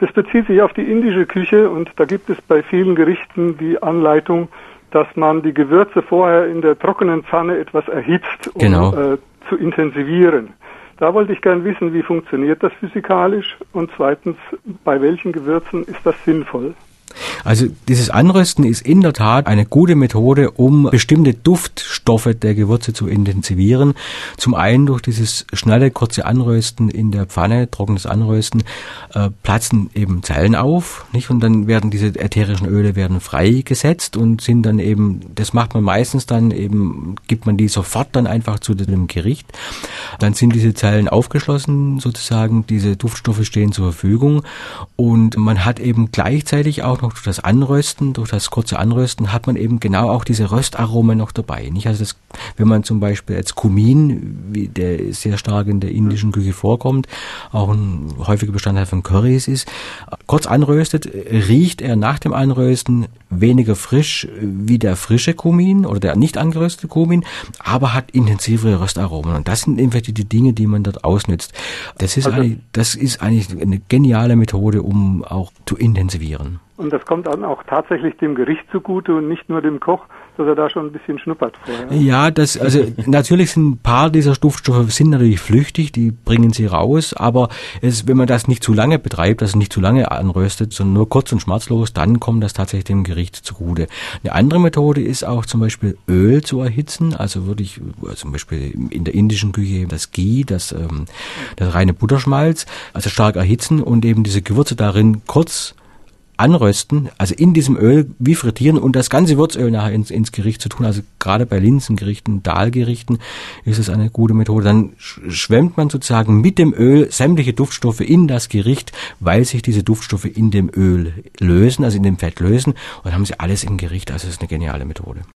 Das bezieht sich auf die indische Küche und da gibt es bei vielen Gerichten die Anleitung, dass man die Gewürze vorher in der trockenen Pfanne etwas erhitzt, um Genau. äh, zu intensivieren. Da wollte ich gern wissen, wie funktioniert das physikalisch und zweitens, bei welchen Gewürzen ist das sinnvoll? Also dieses Anrösten ist in der Tat eine gute Methode, um bestimmte Duftstoffe der Gewürze zu intensivieren. Zum einen durch dieses schnelle, kurze Anrösten in der Pfanne, trockenes Anrösten, äh, platzen eben Zellen auf, nicht? Und dann werden diese ätherischen Öle werden freigesetzt und sind dann eben, das macht man meistens dann eben, gibt man die sofort dann einfach zu dem Gericht. Dann sind diese Zellen aufgeschlossen sozusagen, diese Duftstoffe stehen zur Verfügung und man hat eben gleichzeitig auch noch durch das Anrösten, durch das kurze Anrösten hat man eben genau auch diese Röstaromen noch dabei. Nicht? Also das, wenn man zum Beispiel jetzt Kumin, der sehr stark in der indischen Küche vorkommt, auch ein häufiger Bestandteil von Currys ist, kurz anröstet, riecht er nach dem Anrösten weniger frisch wie der frische Kumin oder der nicht angeröstete Kumin, aber hat intensivere Röstaromen. Und das sind die, die Dinge, die man dort ausnützt. Das ist, Also- eigentlich, das ist eigentlich eine geniale Methode, um auch zu intensivieren. Und das kommt dann auch tatsächlich dem Gericht zugute und nicht nur dem Koch, dass er da schon ein bisschen schnuppert vorher. Ja, das, also natürlich sind ein paar dieser Duftstoffe sind natürlich flüchtig, die bringen sie raus, aber es, wenn man das nicht zu lange betreibt, also nicht zu lange anröstet, sondern nur kurz und schmerzlos, dann kommt das tatsächlich dem Gericht zugute. Eine andere Methode ist auch zum Beispiel Öl zu erhitzen, also würde ich, also zum Beispiel in der indischen Küche das Ghee, das, ähm, das reine Butterschmalz, also stark erhitzen und eben diese Gewürze darin kurz anrösten, also in diesem Öl wie frittieren und das ganze Würzöl nachher ins, ins Gericht zu tun. Also gerade bei Linsengerichten, Dahlgerichten ist es eine gute Methode. Dann sch- schwemmt man sozusagen mit dem Öl sämtliche Duftstoffe in das Gericht, weil sich diese Duftstoffe in dem Öl lösen, also in dem Fett lösen und haben sie alles im Gericht. Also es ist eine geniale Methode.